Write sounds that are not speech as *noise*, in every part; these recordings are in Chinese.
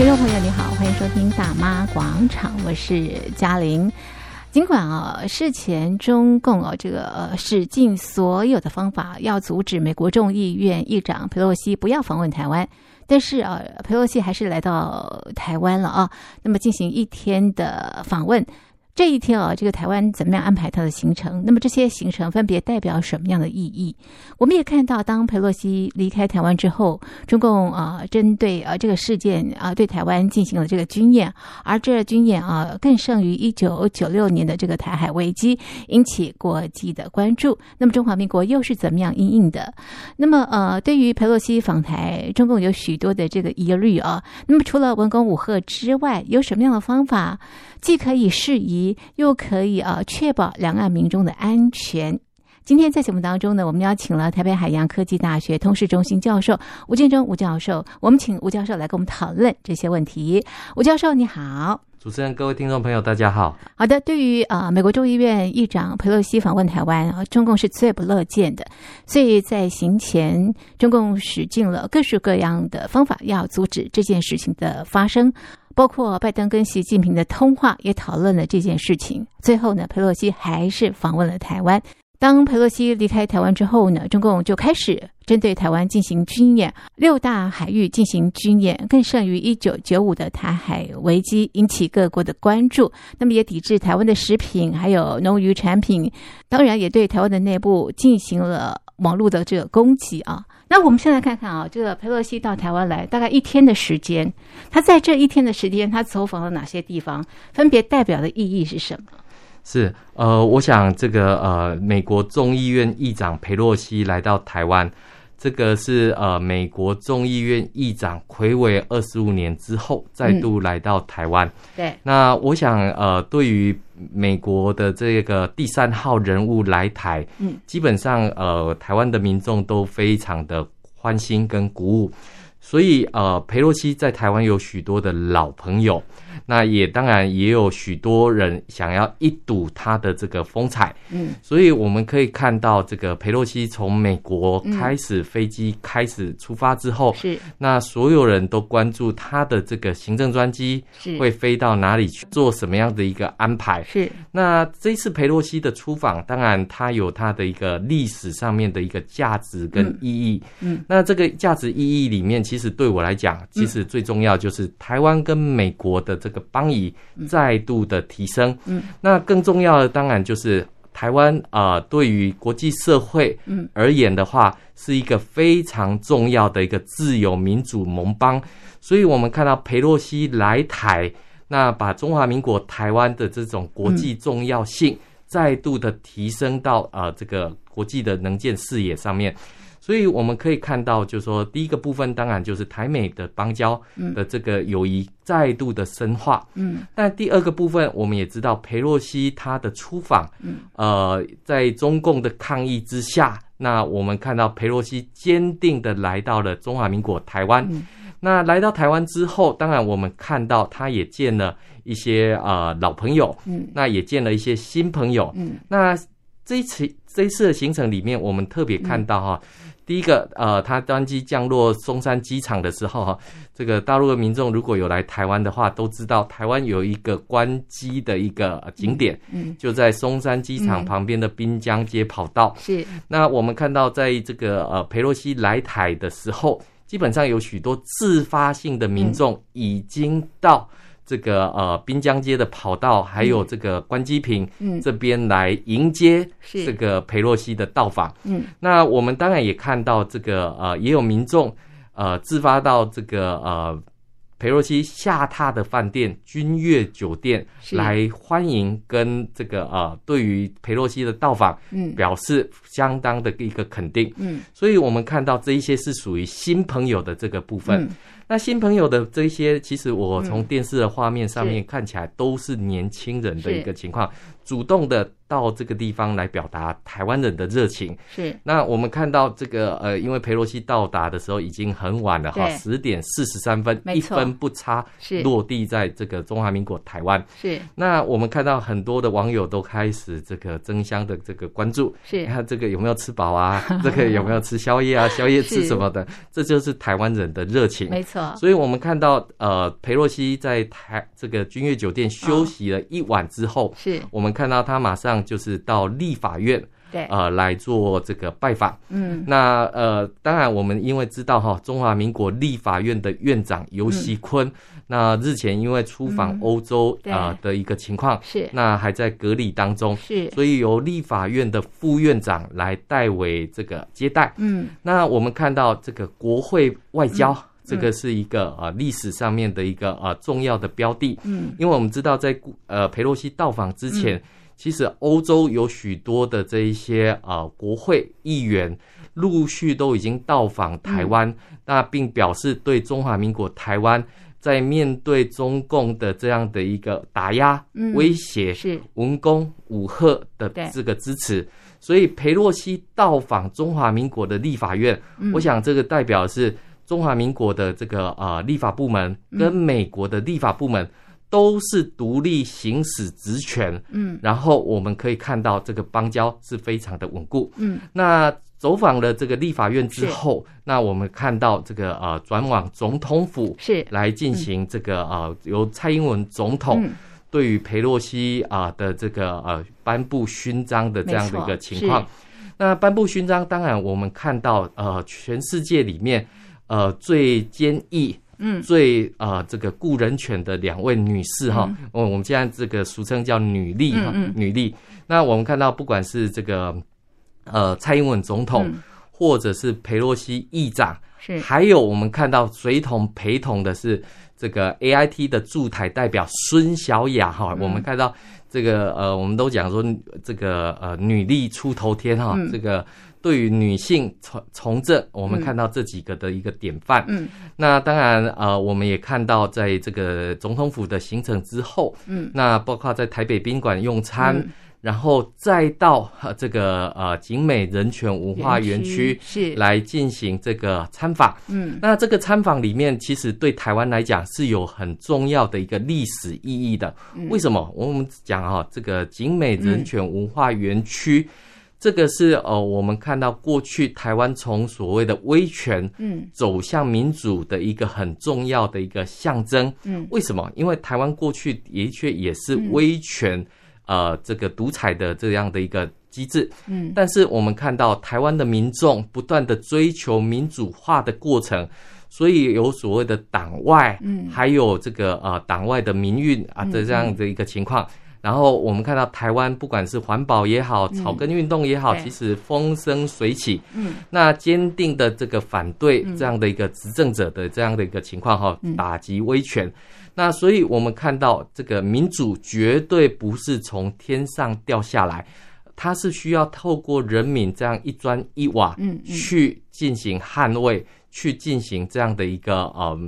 听众朋友，你好，欢迎收听《大妈广场》，我是嘉玲。尽管啊，事前中共啊这个呃使尽所有的方法要阻止美国众议院议长佩洛西不要访问台湾，但是啊，佩洛西还是来到台湾了啊，那么进行一天的访问。这一天啊，这个台湾怎么样安排它的行程？那么这些行程分别代表什么样的意义？我们也看到，当佩洛西离开台湾之后，中共啊针对啊这个事件啊对台湾进行了这个军演，而这军演啊更胜于一九九六年的这个台海危机，引起国际的关注。那么中华民国又是怎么样因应的？那么呃，对于佩洛西访台，中共有许多的这个疑虑啊。那么除了文攻武吓之外，有什么样的方法既可以适宜？又可以啊，确保两岸民众的安全。今天在节目当中呢，我们邀请了台北海洋科技大学通识中心教授吴建中吴教授，我们请吴教授来跟我们讨论这些问题。吴教授你好，主持人各位听众朋友大家好。好的，对于啊美国众议院议长佩洛西访问台湾啊，中共是最不乐见的，所以在行前，中共使尽了各式各样的方法要阻止这件事情的发生。包括拜登跟习近平的通话也讨论了这件事情。最后呢，佩洛西还是访问了台湾。当佩洛西离开台湾之后呢，中共就开始针对台湾进行军演，六大海域进行军演，更胜于一九九五的台海危机，引起各国的关注。那么也抵制台湾的食品，还有农渔产品，当然也对台湾的内部进行了网络的这个攻击啊。那我们现在看看啊，这个佩洛西到台湾来大概一天的时间，他在这一天的时间，他走访了哪些地方？分别代表的意义是什么？是呃，我想这个呃，美国众议院议长佩洛西来到台湾，这个是呃，美国众议院议长睽违二十五年之后再度来到台湾。嗯、对，那我想呃，对于美国的这个第三号人物来台，嗯，基本上呃，台湾的民众都非常的欢欣跟鼓舞，所以呃，佩洛西在台湾有许多的老朋友。那也当然也有许多人想要一睹他的这个风采，嗯，所以我们可以看到这个佩洛西从美国开始飞机开始出发之后，是。那所有人都关注他的这个行政专机会飞到哪里去做什么样的一个安排，是。那这次佩洛西的出访，当然它有它的一个历史上面的一个价值跟意义，嗯，那这个价值意义里面，其实对我来讲，其实最重要就是台湾跟美国的这个。邦谊再度的提升，嗯，那更重要的当然就是台湾啊，对于国际社会而言的话，是一个非常重要的一个自由民主盟邦。所以，我们看到佩洛西来台，那把中华民国台湾的这种国际重要性再度的提升到啊这个国际的能见视野上面。所以我们可以看到，就是说，第一个部分当然就是台美的邦交的这个友谊再度的深化。嗯，但第二个部分，我们也知道裴洛西他的出访，嗯，呃，在中共的抗议之下，那我们看到裴洛西坚定的来到了中华民国台湾。嗯那来到台湾之后，当然我们看到他也见了一些呃老朋友，嗯，那也见了一些新朋友。嗯，那这一次这一次的行程里面，我们特别看到哈。第一个，呃，他专机降落松山机场的时候，哈，这个大陆的民众如果有来台湾的话，都知道台湾有一个关机的一个景点，嗯，就在松山机场旁边的滨江街跑道。是，那我们看到，在这个呃佩洛西来台的时候，基本上有许多自发性的民众已经到。这个呃滨江街的跑道，还有这个关机坪，嗯，这边来迎接这个裴洛西的到访，嗯，那我们当然也看到这个呃也有民众呃自发到这个呃裴洛西下榻的饭店君悦酒店来欢迎，跟这个呃对于裴洛西的到访，嗯，表示相当的一个肯定，嗯，所以我们看到这一些是属于新朋友的这个部分。那新朋友的这些，其实我从电视的画面上面看起来都是年轻人的一个情况，主动的到这个地方来表达台湾人的热情。是。那我们看到这个呃，因为佩洛西到达的时候已经很晚了哈，十点四十三分，一分不差是落地在这个中华民国台湾。是。那我们看到很多的网友都开始这个争相的这个关注，是。看这个有没有吃饱啊？*laughs* 这个有没有吃宵夜啊？宵夜吃什么的？这就是台湾人的热情。没错。错。所以我们看到，呃，裴洛西在台这个君悦酒店休息了一晚之后，是。我们看到他马上就是到立法院。对，呃，来做这个拜访。嗯，那呃，当然我们因为知道哈，中华民国立法院的院长游锡堃，嗯、那日前因为出访欧洲啊、嗯呃、的一个情况，是。那还在隔离当中，是，所以由立法院的副院长来代为这个接待。嗯，那我们看到这个国会外交，嗯、这个是一个啊历史上面的一个啊重要的标的。嗯，因为我们知道在呃佩洛西到访之前。嗯。其实欧洲有许多的这一些啊国会议员陆续都已经到访台湾，嗯、那并表示对中华民国台湾在面对中共的这样的一个打压、嗯、威胁、是。文攻武吓的这个支持，所以裴洛西到访中华民国的立法院，嗯、我想这个代表是中华民国的这个呃立法部门跟美国的立法部门。都是独立行使职权，嗯，然后我们可以看到这个邦交是非常的稳固，嗯，那走访了这个立法院之后，那我们看到这个呃转往总统府是。来进行这个呃由蔡英文总统对于裴洛西啊的这个呃颁布勋章的这样的一个情况。那颁布勋章，当然我们看到呃全世界里面呃最坚毅。嗯，最呃这个顾人犬的两位女士哈，我、嗯、我们现在这个俗称叫女力哈，嗯嗯女力。那我们看到不管是这个呃蔡英文总统，嗯、或者是佩洛西议长，是还有我们看到随同陪同的是这个 AIT 的驻台代表孙小雅哈，嗯、我们看到这个呃我们都讲说这个呃女力出头天哈，嗯、这个。对于女性从从政，我们看到这几个的一个典范。嗯，那当然，呃，我们也看到在这个总统府的行程之后，嗯，那包括在台北宾馆用餐，嗯、然后再到这个呃景美人权文化园区是来进行这个参访。嗯，那这个参访里面，其实对台湾来讲是有很重要的一个历史意义的。嗯、为什么？我们讲哈，这个景美人权文化园区。嗯这个是呃，我们看到过去台湾从所谓的威权，嗯，走向民主的一个很重要的一个象征，嗯，为什么？因为台湾过去的确也是威权，呃，这个独裁的这样的一个机制，嗯，但是我们看到台湾的民众不断的追求民主化的过程，所以有所谓的党外，嗯，还有这个呃党外的民运啊的这样的一个情况。然后我们看到台湾，不管是环保也好，草根运动也好，嗯、其实风生水起。嗯，那坚定的这个反对这样的一个执政者的这样的一个情况哈，嗯、打击威权。那所以我们看到这个民主绝对不是从天上掉下来，它是需要透过人民这样一砖一瓦，嗯，去进行捍卫，嗯、去进行这样的一个呃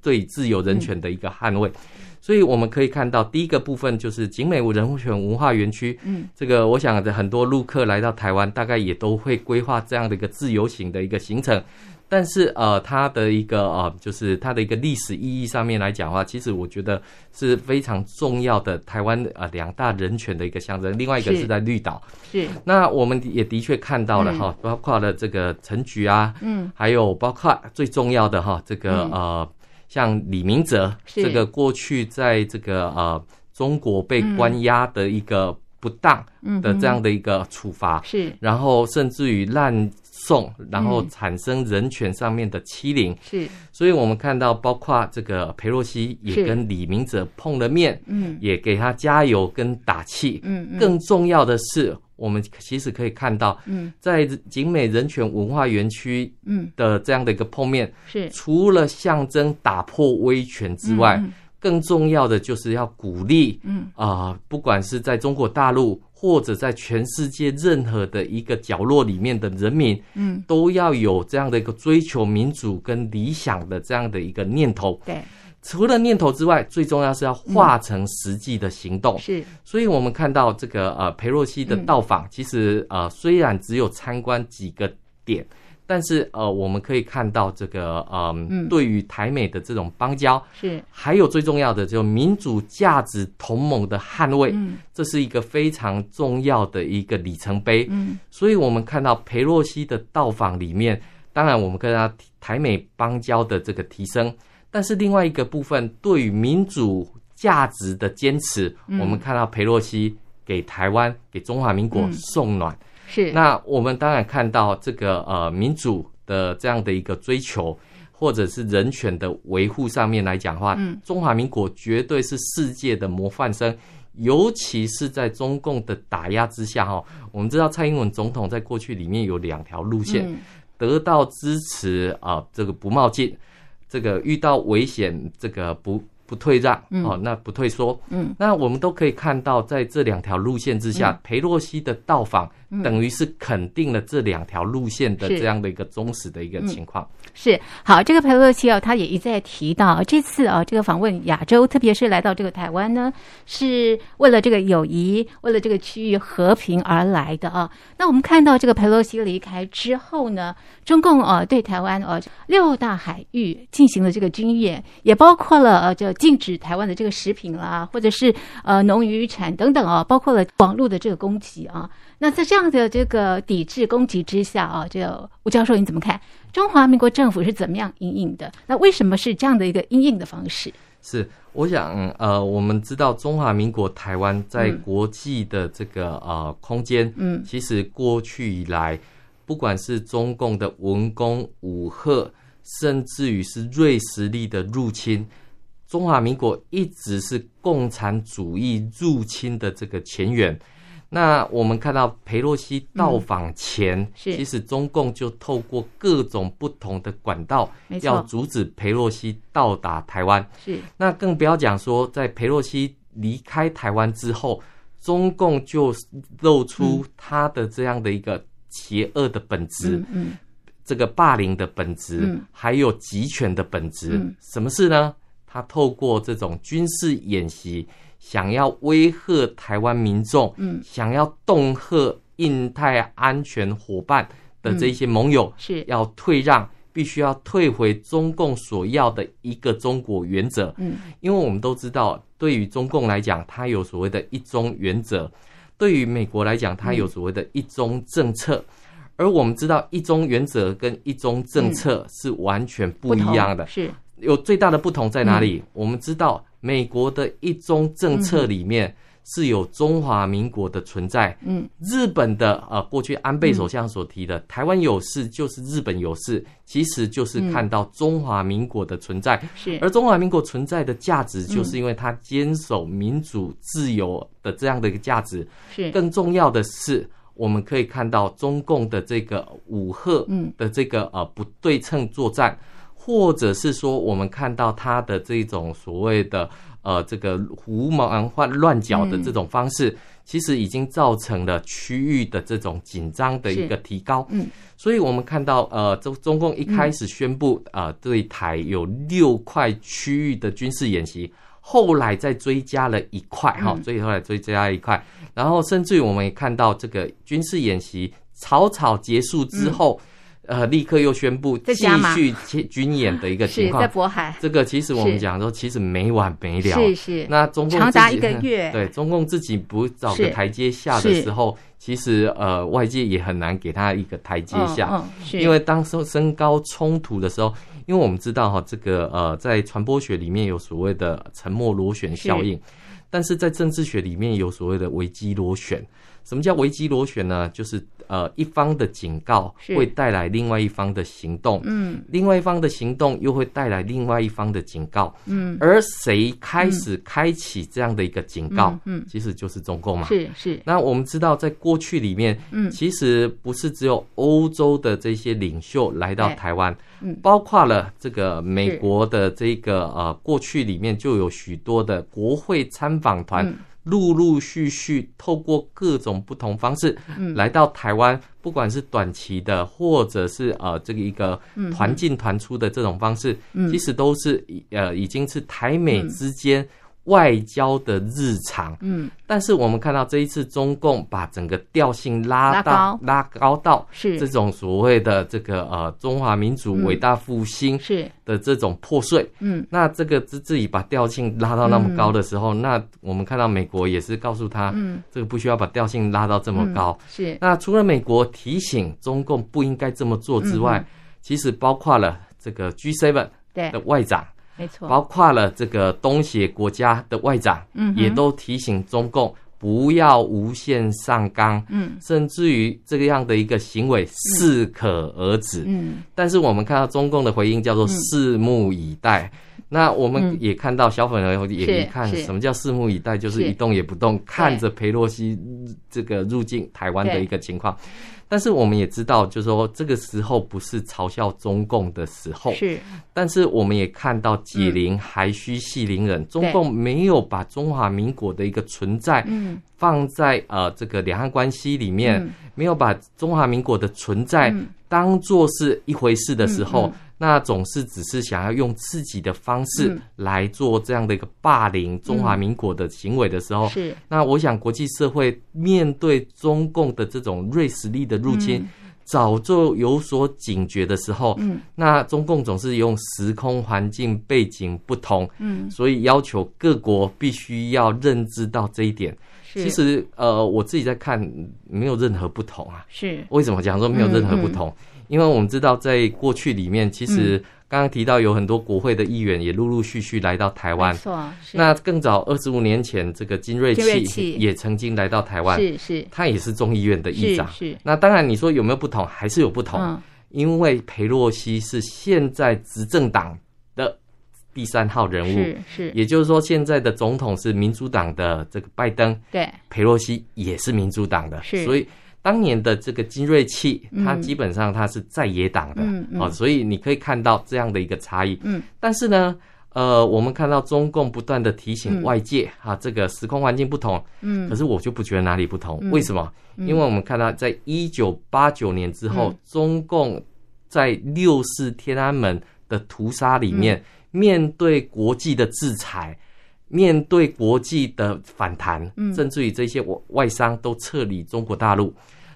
对自由人权的一个捍卫。嗯所以我们可以看到，第一个部分就是景美人权文化园区。嗯，这个我想的很多陆客来到台湾，大概也都会规划这样的一个自由行的一个行程。但是呃，它的一个呃，就是它的一个历史意义上面来讲的话，其实我觉得是非常重要的。台湾呃两大人权的一个象征，另外一个是在绿岛。是。那我们也的确看到了哈，包括了这个陈菊啊，嗯，还有包括最重要的哈，这个呃。像李明哲这个过去在这个呃中国被关押的一个不当的这样的一个处罚，是，然后甚至于滥送，然后产生人权上面的欺凌，是，所以我们看到包括这个裴洛西也跟李明哲碰了面，嗯，也给他加油跟打气，嗯，更重要的是。我们其实可以看到，嗯，在景美人权文化园区，嗯。的这样的一个碰面，是。除了象征打破威权之外，更重要的就是要鼓励，嗯。啊，不管是在中国大陆或者在全世界任何的一个角落里面的人民，嗯，都要有这样的一个追求民主跟理想的这样的一个念头，对。除了念头之外，最重要是要化成实际的行动。嗯、是，所以我们看到这个呃裴洛西的到访，嗯、其实呃虽然只有参观几个点，但是呃我们可以看到这个呃嗯对于台美的这种邦交是，还有最重要的就是民主价值同盟的捍卫，嗯、这是一个非常重要的一个里程碑。嗯，所以我们看到裴洛西的到访里面，当然我们跟他台美邦交的这个提升。但是另外一个部分，对于民主价值的坚持，嗯、我们看到佩洛西给台湾、给中华民国送暖。嗯、是。那我们当然看到这个呃民主的这样的一个追求，或者是人权的维护上面来讲的话，嗯、中华民国绝对是世界的模范生。尤其是在中共的打压之下，哈，我们知道蔡英文总统在过去里面有两条路线，嗯、得到支持啊，这个不冒进，这个遇到危险，这个不不退让，哦、嗯，那不退缩，嗯，那我们都可以看到，在这两条路线之下，裴、嗯、洛西的到访。等于是肯定了这两条路线的这样的一个忠实的一个情况。是好，这个佩洛西哦，他也一再提到，这次啊，这个访问亚洲，特别是来到这个台湾呢，是为了这个友谊，为了这个区域和平而来的啊。那我们看到这个佩洛西离开之后呢，中共啊对台湾啊六大海域进行了这个军演，也包括了呃就禁止台湾的这个食品啦，或者是呃农渔产等等啊，包括了网络的这个攻击啊。那在这样的这个抵制攻击之下啊，这吴教授你怎么看？中华民国政府是怎么样因应的？那为什么是这样的一个因应的方式？是，我想呃，我们知道中华民国台湾在国际的这个呃空间，嗯，其实过去以来，不管是中共的文攻武吓，甚至于是瑞士力的入侵，中华民国一直是共产主义入侵的这个前沿。那我们看到佩洛西到访前，嗯、其实中共就透过各种不同的管道，要阻止佩洛西到达台湾。是，那更不要讲说，在佩洛西离开台湾之后，中共就露出他的这样的一个邪恶的本质，嗯，嗯这个霸凌的本质，嗯、还有集权的本质。嗯、什么事呢？他透过这种军事演习。想要威吓台湾民众，嗯，想要恫吓印太安全伙伴的这些盟友，是。要退让，必须要退回中共所要的一个中国原则，嗯，因为我们都知道，对于中共来讲，它有所谓的一中原则；对于美国来讲，它有所谓的一中政策。而我们知道，一中原则跟一中政策是完全不一样的，是有最大的不同在哪里？我们知道。美国的一中政策里面是有中华民国的存在。嗯，日本的呃，过去安倍首相所提的“台湾有事就是日本有事”，其实就是看到中华民国的存在。是，而中华民国存在的价值，就是因为它坚守民主自由的这样的一个价值。是，更重要的是，我们可以看到中共的这个武赫的这个呃不对称作战。或者是说，我们看到他的这种所谓的呃，这个胡忙换乱搅的这种方式，嗯、其实已经造成了区域的这种紧张的一个提高。嗯，所以我们看到呃，中中共一开始宣布啊、呃，对台有六块区域的军事演习，后来再追加了一块哈，最后来追加一块，然后甚至于我们也看到这个军事演习草草结束之后。嗯呃，立刻又宣布继续军演的一个情况，在渤海。这个其实我们讲说，其实没完没了。是是。那中共长达一个月，*laughs* 对中共自己不找个台阶下的时候，其实呃，外界也很难给他一个台阶下。嗯，是。因为当时升高冲突的时候，因为我们知道哈，这个呃，在传播学里面有所谓的沉默螺旋效应，但是在政治学里面有所谓的危机螺旋。什么叫危机螺旋呢？就是呃，一方的警告会带来另外一方的行动，嗯，另外一方的行动又会带来另外一方的警告，嗯，而谁开始开启这样的一个警告，嗯，其实就是中共嘛，是是。那我们知道，在过去里面，嗯，其实不是只有欧洲的这些领袖来到台湾，嗯，包括了这个美国的这个呃，过去里面就有许多的国会参访团。陆陆续续透过各种不同方式来到台湾，不管是短期的，或者是呃这个一个团进团出的这种方式，其实都是呃已经是台美之间。外交的日常，嗯，但是我们看到这一次中共把整个调性拉到拉高。到是。这种所谓的这个呃中华民族伟大复兴是。的这种破碎，嗯，那这个自自己把调性拉到那么高的时候，那我们看到美国也是告诉他，嗯，这个不需要把调性拉到这么高，是。那除了美国提醒中共不应该这么做之外，其实包括了这个 G7 的外长。没错，包括了这个东协国家的外长，嗯，也都提醒中共不要无限上纲，嗯，甚至于这个样的一个行为适可而止，嗯，但是我们看到中共的回应叫做拭目以待。那我们也看到小粉红也一看什么叫拭目以待，就是一动也不动，看着裴洛西这个入境台湾的一个情况。但是我们也知道，就是说这个时候不是嘲笑中共的时候。是。但是我们也看到解铃还需系铃人，中共没有把中华民国的一个存在，放在呃这个两岸关系里面，没有把中华民国的存在当做是一回事的时候。那总是只是想要用自己的方式来做这样的一个霸凌中华民国的行为的时候，是。那我想国际社会面对中共的这种锐实力的入侵，早就有所警觉的时候，嗯，那中共总是用时空环境背景不同，嗯，所以要求各国必须要认知到这一点。其实，呃，我自己在看，没有任何不同啊。是。为什么讲说没有任何不同？因为我们知道，在过去里面，其实刚刚提到有很多国会的议员也陆陆续续来到台湾。错，那更早二十五年前，这个金瑞气也曾经来到台湾。是是，他也是众议院的议长。是。那当然，你说有没有不同？还是有不同。因为裴洛西是现在执政党的第三号人物。是是。也就是说，现在的总统是民主党的这个拜登。对。佩洛西也是民主党的。是。所以。当年的这个精锐器，它基本上它是在野党的，嗯嗯、哦，所以你可以看到这样的一个差异。嗯，但是呢，呃，我们看到中共不断的提醒外界，啊，这个时空环境不同，嗯，可是我就不觉得哪里不同。嗯、为什么？因为我们看到，在一九八九年之后，嗯、中共在六四天安门的屠杀里面，嗯、面对国际的制裁。面对国际的反弹，甚至于这些外外商都撤离中国大陆，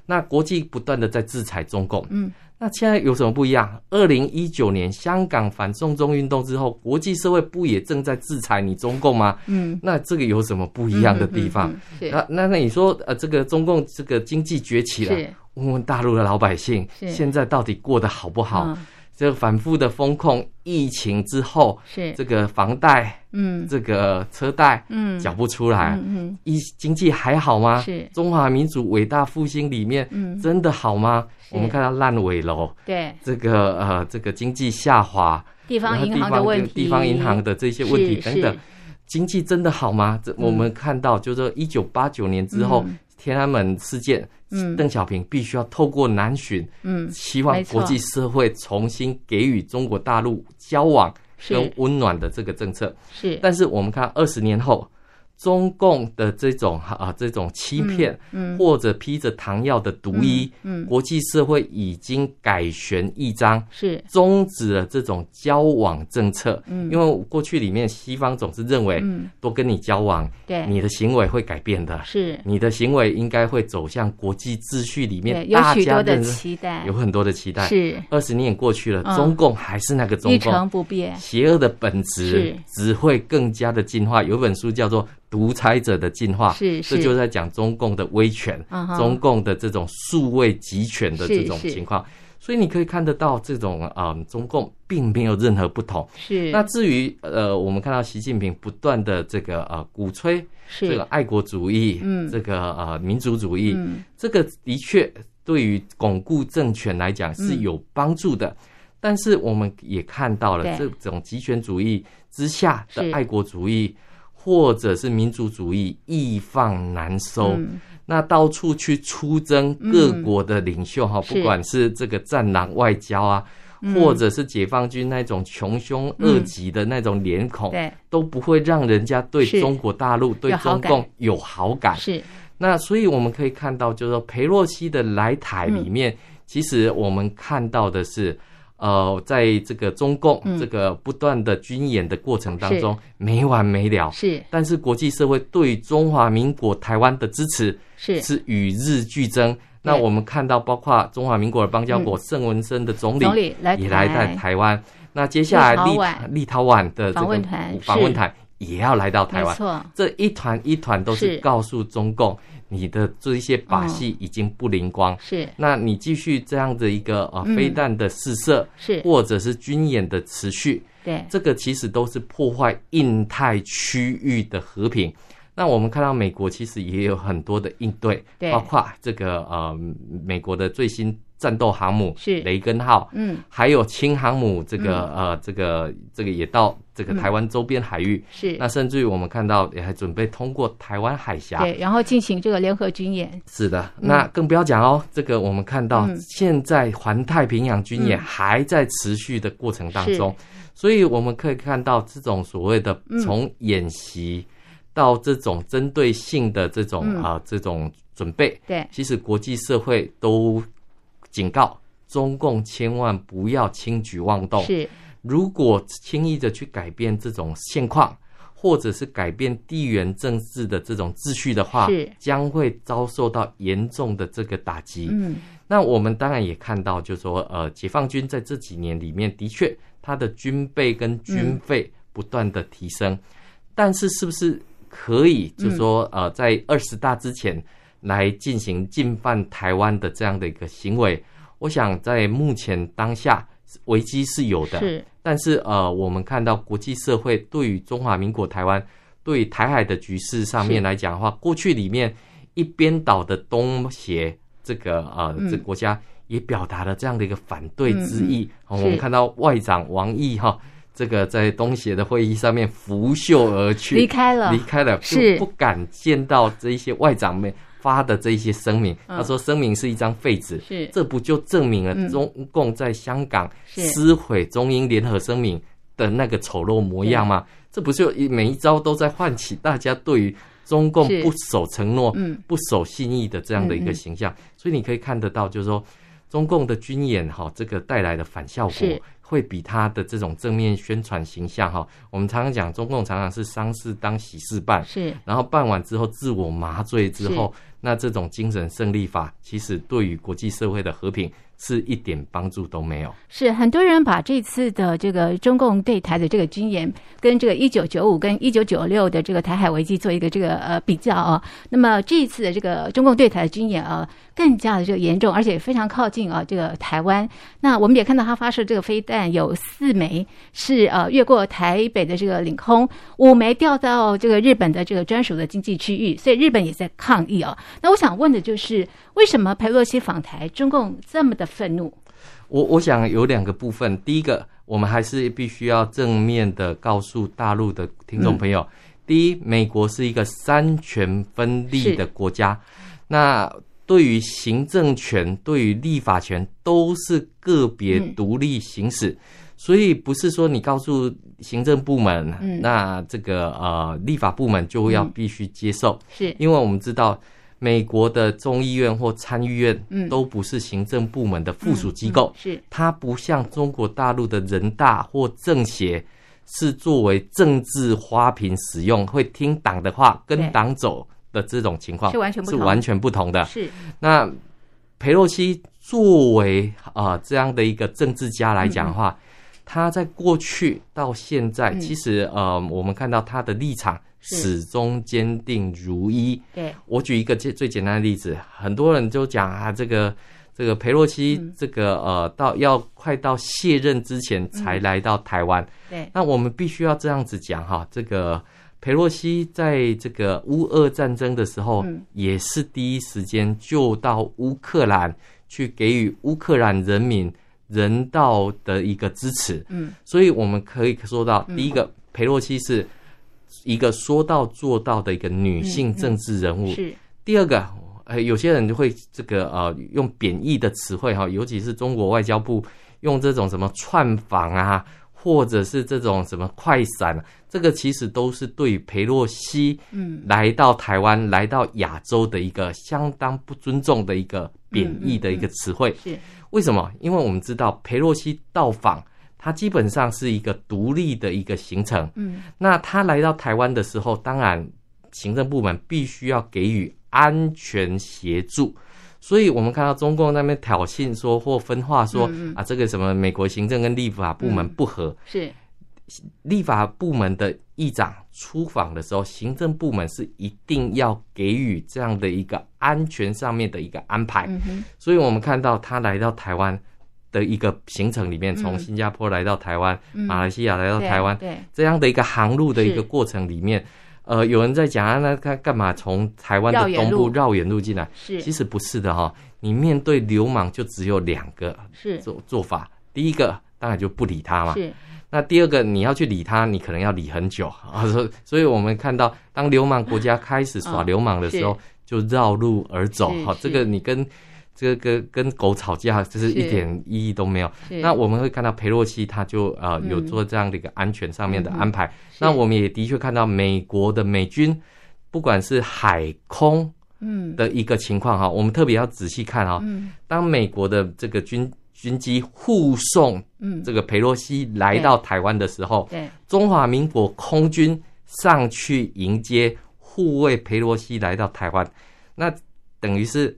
那国际不断的在制裁中共。嗯，那现在有什么不一样？二零一九年香港反送中运动之后，国际社会不也正在制裁你中共吗？嗯，那这个有什么不一样的地方？那那那你说，呃，这个中共这个经济崛起了，问问大陆的老百姓，现在到底过得好不好？这反复的风控疫情之后，是。这个房贷，嗯，这个车贷，嗯，缴不出来，嗯，一经济还好吗？是。中华民族伟大复兴里面，嗯，真的好吗？我们看到烂尾楼，对，这个呃，这个经济下滑，地方银行的问题，地方银行的这些问题等等，经济真的好吗？这我们看到，就是说一九八九年之后，天安门事件。嗯，邓小平必须要透过南巡，嗯，希望国际社会重新给予中国大陆交往跟温暖的这个政策。是，但是我们看二十年后。中共的这种啊，这种欺骗，嗯，或者披着糖药的毒衣，嗯，国际社会已经改弦易张，是。终止了这种交往政策，嗯，因为过去里面西方总是认为，嗯，多跟你交往，对，你的行为会改变的，是。你的行为应该会走向国际秩序里面，有许多的期待，有很多的期待，是。二十年过去了，中共还是那个中共，一成不变，邪恶的本质只会更加的进化。有本书叫做。独裁者的进化，是，是这就在讲中共的威权，中共的这种数位集权的这种情况。所以你可以看得到，这种啊、呃，中共并没有任何不同。是。那至于呃，我们看到习近平不断的这个呃鼓吹这个爱国主义，嗯，这个呃民族主义，嗯，这个的确对于巩固政权来讲是有帮助的。嗯、但是我们也看到了这种极权主义之下的爱国主义。或者是民族主义易放难收，嗯、那到处去出征各国的领袖哈，嗯、不管是这个战狼外交啊，是。或者是解放军那种穷凶恶极的那种脸孔，嗯、都不会让人家对中国大陆、是。对中共有好感。是，那所以我们可以看到，就是说裴洛西的来台里面，嗯、其实我们看到的是。呃，在这个中共这个不断的军演的过程当中，嗯、没完没了。是，但是国际社会对中华民国台湾的支持是。是与日俱增。那我们看到，包括中华民国的邦交国盛文森的总理也来在台湾。那接下来立立陶宛的这个访问团。也要来到台湾。这一团一团都是。告诉中共。你的这一些把戏已经不灵光，是，那你继续这样的一个呃飞弹的试射，是，或者是军演的持续，对，这个其实都是破坏印太区域的和平。那我们看到美国其实也有很多的应对，对，包括这个呃美国的最新战斗航母是。雷根号，嗯，还有轻航母这个、嗯、呃这个这个也到这个台湾周边海域，是。那甚至于我们看到也还准备通过台湾海峡，对，然后进行这个联合军演。是的，那更不要讲哦，这个我们看到现在环太平洋军演还在持续的过程当中，所以我们可以看到这种所谓的从演习。到这种针对性的这种啊、这种准备，对，其实国际社会都警告中共千万不要轻举妄动。是，如果轻易的去改变这种现况，或者是改变地缘政治的这种秩序的话，是。将会遭受到严重的这个打击。嗯，那我们当然也看到，就是说，呃，解放军在这几年里面的确，他的军备跟军费不断的提升，嗯、但是是不是？可以，就是说，呃，在二十大之前来进行进犯台湾的这样的一个行为，我想在目前当下危机是有的，是。但是，呃，我们看到国际社会对于中华民国台湾对台海的局势上面来讲的话，过去里面一边倒的东协这个呃这个国家也表达了这样的一个反对之意。我们看到外长王毅哈。这个在东协的会议上面拂袖而去，离开了，离开了，就不敢见到这一些外长们发的这一些声明。他说声明是一张废纸，是。这不就证明了中共在香港撕毁中英联合声明的那个丑陋模样吗？这不就每一招都在唤起大家对于中共不守承诺、不守信义的这样的一个形象？所以你可以看得到，就是说中共的军演哈，这个带来的反效果。会比他的这种正面宣传形象哈，我们常常讲，中共常常是丧事当喜事办，是，然后办完之后自我麻醉之后，那这种精神胜利法，其实对于国际社会的和平。是一点帮助都没有。是很多人把这次的这个中共对台的这个军演，跟这个一九九五跟一九九六的这个台海危机做一个这个呃比较啊。那么这一次的这个中共对台的军演啊，更加的这个严重，而且非常靠近啊这个台湾。那我们也看到他发射这个飞弹有四枚是呃越过台北的这个领空，五枚掉到这个日本的这个专属的经济区域，所以日本也在抗议啊。那我想问的就是，为什么佩洛西访台，中共这么的？愤怒，我我想有两个部分。第一个，我们还是必须要正面的告诉大陆的听众朋友：嗯、第一，美国是一个三权分立的国家，那对于行政权、对于立法权都是个别独立行使，嗯、所以不是说你告诉行政部门，嗯、那这个呃立法部门就要必须接受，嗯、是。因为我们知道。美国的众议院或参议院，嗯，都不是行政部门的附属机构，是。它不像中国大陆的人大或政协，是作为政治花瓶使用，会听党的话，跟党走的这种情况，是完全是完全不同的。是。那裴洛西作为啊这样的一个政治家来讲的话，他在过去到现在，其实呃，我们看到他的立场。始终坚定如一。对，我举一个最最简单的例子，很多人就讲啊，这个这个裴洛西，这个呃，到要快到卸任之前才来到台湾。对，那我们必须要这样子讲哈，这个裴洛西在这个乌俄战争的时候，也是第一时间就到乌克兰去给予乌克兰人民人道的一个支持。嗯，所以我们可以说到，第一个裴洛西是。一个说到做到的一个女性政治人物。是第二个，呃，有些人就会这个呃用贬义的词汇哈，尤其是中国外交部用这种什么串访啊，或者是这种什么快闪，这个其实都是对裴洛西嗯来到台湾、来到亚洲的一个相当不尊重的一个贬义的一个词汇。是为什么？因为我们知道裴洛西到访。他基本上是一个独立的一个行程，嗯，那他来到台湾的时候，当然行政部门必须要给予安全协助，所以我们看到中共那边挑衅说或分化说，啊，这个什么美国行政跟立法部门不合，是。立法部门的议长出访的时候，行政部门是一定要给予这样的一个安全上面的一个安排。嗯、所以我们看到他来到台湾的一个行程里面，从新加坡来到台湾，嗯、马来西亚来到台湾，对这样的一个航路的一个过程里面，呃，有人在讲啊，那他干嘛从台湾的东部绕远路进来？是，其实不是的哈。你面对流氓就只有两个做做法，第一个当然就不理他嘛。是。那第二个，你要去理他，你可能要理很久 *laughs* 啊。所所以，我们看到，当流氓国家开始耍流氓的时候，哦、就绕路而走。好，这个你跟这个跟跟狗吵架，就是一点意义都没有。那我们会看到佩洛西他就呃有做这样的一个安全上面的安排。嗯、那我们也的确看到美国的美军，不管是海空嗯。的一个情况哈，我们特别要仔细看哈。当美国的这个军军机护送，嗯，这个佩洛西来到台湾的时候，对，中华民国空军上去迎接护卫佩洛西来到台湾，那等于是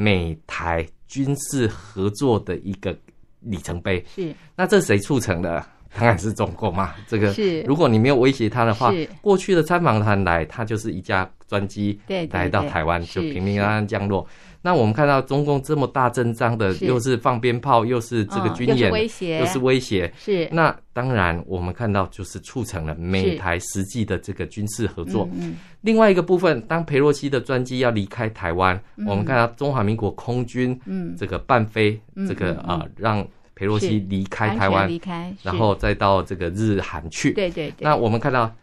美台军事合作的一个里程碑。是，那这谁促成的？当然是中共嘛。这个是，如果你没有威胁他的话，过去的参访团来，他就是一架专机来到台湾，就平平安安降落。那我们看到中共这么大阵仗的，又是放鞭炮，又是这个军演，又是威胁，又是威胁。是。那当然，我们看到就是促成了美台实际的这个军事合作。嗯。另外一个部分，当佩洛西的专机要离开台湾，我们看到中华民国空军，嗯，这个伴飞，这个啊，让佩洛西离开台湾，离开，然后再到这个日韩去。对对对。那我们看到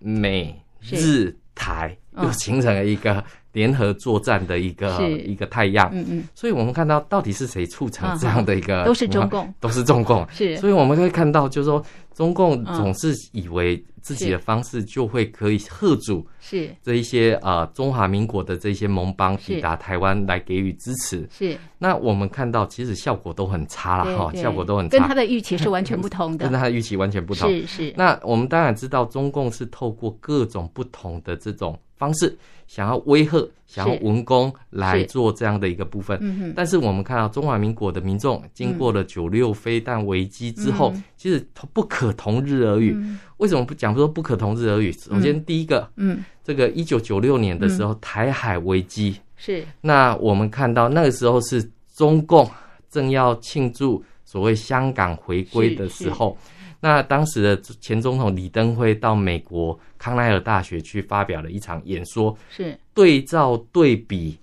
美日台又形成了一个。联合作战的一个一个太阳，嗯嗯，所以我们看到到底是谁促成 *laughs* 这样的一个，都是中共，*laughs* 都是中共，是，所以我们会看到，就是说中共总是以为自己的方式就会可以吓阻，是。这一些呃中华民国的这些盟邦抵达台湾来给予支持，是。那我们看到其实效果都很差了哈，效果都很差，跟他的预期是完全不同的，*laughs* 跟他的预期完全不同，是是。那我们当然知道，中共是透过各种不同的这种方式。想要威吓，想要文攻来做这样的一个部分，嗯、但是我们看到中华民国的民众经过了九六飞弹危机之后，嗯、其实不可同日而语。嗯、为什么不讲说不可同日而语？首先，第一个，嗯，这个一九九六年的时候，台海危机。是，那我们看到那个时候是中共正要庆祝所谓香港回归的时候。那当时的前总统李登辉到美国康奈尔大学去发表了一场演说，是对照对比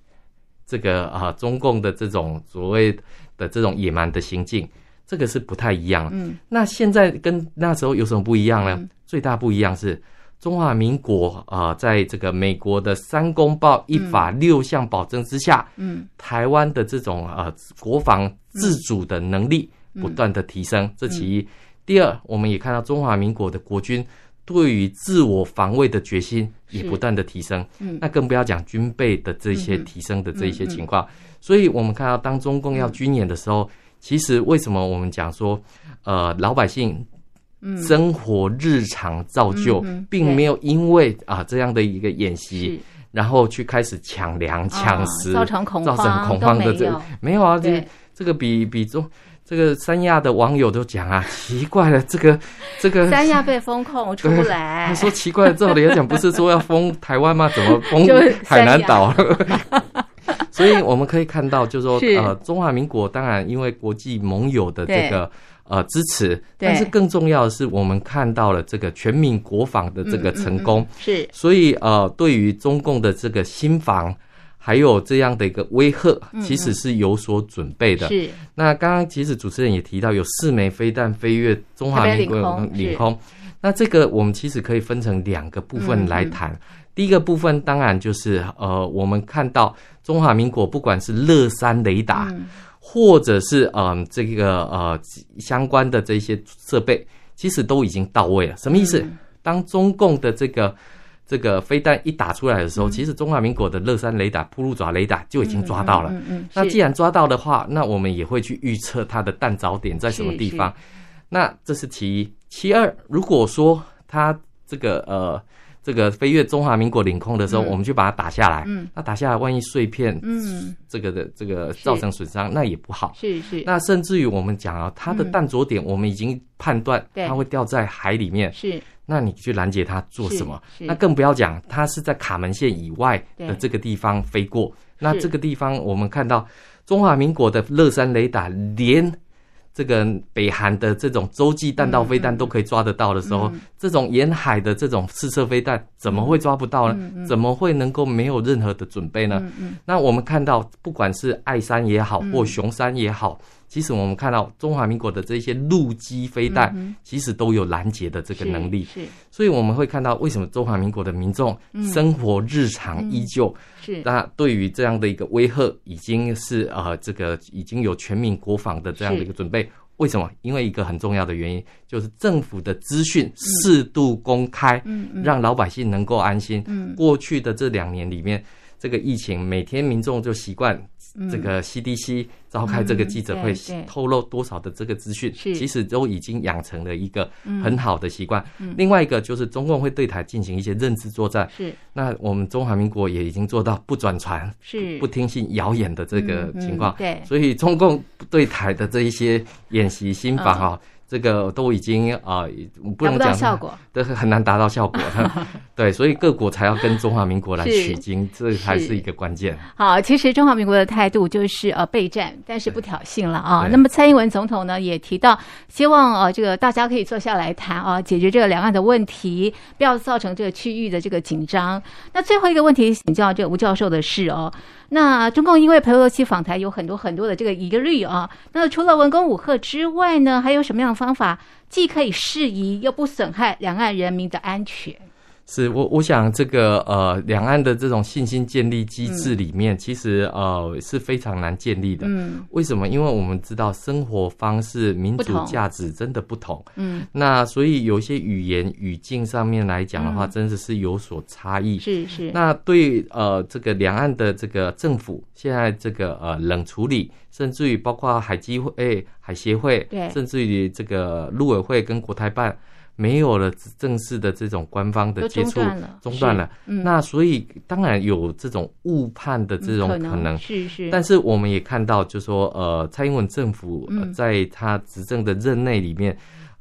这个啊中共的这种所谓的这种野蛮的行径，这个是不太一样。嗯，那现在跟那时候有什么不一样呢？嗯、最大不一样是中华民国啊，在这个美国的三公报一法六项保证之下，嗯，台湾的这种啊国防自主的能力不断的提升，嗯、这其一。第二，我们也看到中华民国的国军对于自我防卫的决心也不断的提升，嗯，那更不要讲军备的这些提升的这一些情况。所以，我们看到当中共要军演的时候，其实为什么我们讲说，呃，老百姓生活日常照旧，并没有因为啊这样的一个演习，然后去开始抢粮抢食，造成恐慌的这没有啊，这这个比比中。这个三亚的网友都讲啊，*laughs* 奇怪了，这个这个三亚被封控出不来。*laughs* 他说奇怪了，照理来讲不是说要封台湾吗？怎么封 *laughs* 海南岛？所以我们可以看到，就是说，呃，中华民国当然因为国际盟友的这个呃支持，但是更重要的是，我们看到了这个全民国防的这个成功。是，所以呃，对于中共的这个新防。还有这样的一个威吓，其实是有所准备的。是。那刚刚其实主持人也提到，有四枚飞弹飞越中华民国领空。那这个我们其实可以分成两个部分来谈。第一个部分当然就是呃，我们看到中华民国不管是乐山雷达，或者是嗯这个呃相关的这些设备，其实都已经到位了。什么意思？当中共的这个。这个飞弹一打出来的时候，嗯、其实中华民国的乐山雷达、铺路爪雷达就已经抓到了。那既然抓到的话，那我们也会去预测它的弹着点在什么地方。那这是其一。其二，如果说它这个呃这个飞越中华民国领空的时候，嗯、我们就把它打下来。嗯，那打下来，万一碎片，嗯，这个的这个造成损伤，那也不好。是是。那甚至于我们讲啊，它的弹着点，我们已经判断它会掉在海里面。是。那你去拦截它做什么？是。那更不要讲，它是在卡门线以外的这个地方飞过。那这个地方，我们看到中华民国的乐山雷达连。这个北韩的这种洲际弹道飞弹都可以抓得到的时候，这种沿海的这种试射飞弹怎么会抓不到呢？嗯嗯、怎么会能够没有任何的准备呢？那我们看到，不管是爱山也好，或雄山也好。其实我们看到中华民国的这些陆基飞弹，其实都有拦截的这个能力。是，所以我们会看到为什么中华民国的民众生活日常依旧。是，那对于这样的一个威吓，已经是呃这个已经有全民国防的这样的一个准备。为什么？因为一个很重要的原因，就是政府的资讯适度公开，让老百姓能够安心。过去的这两年里面，这个疫情每天民众就习惯。这个 CDC 召开这个记者会，透露多少的这个资讯，其实都已经养成了一个很好的习惯。另外一个就是中共会对台进行一些认知作战，是那我们中华民国也已经做到不转传，是不听信谣言的这个情况。对，所以中共对台的这一些演习心法啊。这个都已经啊，不能讲效果，*laughs* 都很难达到效果。*laughs* 对，所以各国才要跟中华民国来取经，这才是一个关键。好，其实中华民国的态度就是呃备战，但是不挑衅了啊。那么蔡英文总统呢也提到，希望呃这个大家可以坐下来谈啊，解决这个两岸的问题，不要造成这个区域的这个紧张。那最后一个问题请教这个吴教授的是哦。那中共因为裴洛西访台有很多很多的这个疑虑啊，那除了文攻武赫之外呢，还有什么样的方法既可以适宜又不损害两岸人民的安全？是我，我想这个呃，两岸的这种信心建立机制里面，嗯、其实呃是非常难建立的。嗯，为什么？因为我们知道生活方式、民主价值真的不同。嗯，那所以有一些语言语境上面来讲的话，真的是有所差异。是是。那对呃这个两岸的这个政府，现在这个呃冷处理，甚至于包括海基会、欸、海协会，对，甚至于这个陆委会跟国台办。没有了正式的这种官方的接触，中断了。那所以当然有这种误判的这种可能，可能是是。但是我们也看到，就说呃，蔡英文政府在他执政的任内里面，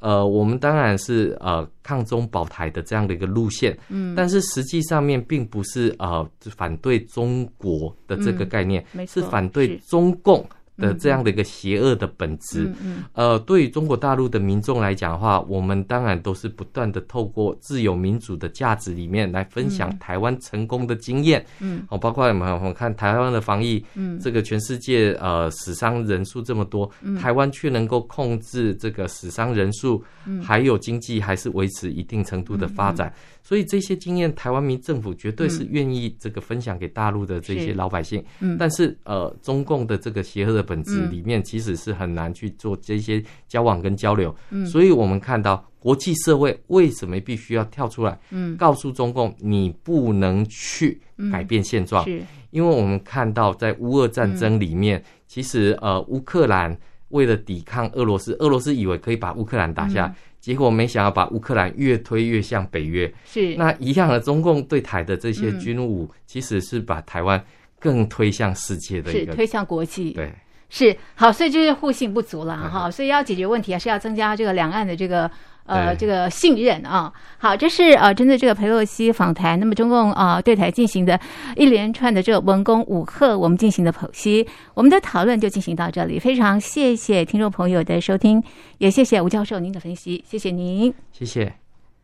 嗯、呃，我们当然是呃抗中保台的这样的一个路线。嗯。但是实际上面并不是呃反对中国的这个概念，嗯、是反对中共。的这样的一个邪恶的本质，呃，对于中国大陆的民众来讲的话，我们当然都是不断的透过自由民主的价值里面来分享台湾成功的经验，嗯，哦，包括我们我们看台湾的防疫，嗯，这个全世界呃死伤人数这么多，嗯、台湾却能够控制这个死伤人数，嗯，还有经济还是维持一定程度的发展。所以这些经验，台湾民政府绝对是愿意这个分享给大陆的这些老百姓。嗯，但是呃，中共的这个邪恶的本质里面，其实是很难去做这些交往跟交流。嗯，所以我们看到国际社会为什么必须要跳出来，嗯，告诉中共你不能去改变现状。是，因为我们看到在乌俄战争里面，其实呃，乌克兰为了抵抗俄罗斯，俄罗斯以为可以把乌克兰打下。结果没想到把乌克兰越推越向北约，是那一样的。中共对台的这些军武，其实是把台湾更推向世界的一个，是推向国际。对，是好，所以就是互信不足了哈。所以要解决问题，还是要增加这个两岸的这个。呃，这个信任啊，好，这是呃，针对这个裴洛西访谈，那么中共啊、呃、对台进行的一连串的这个文攻武吓，我们进行的剖析，我们的讨论就进行到这里，非常谢谢听众朋友的收听，也谢谢吴教授您的分析，谢谢您，谢谢。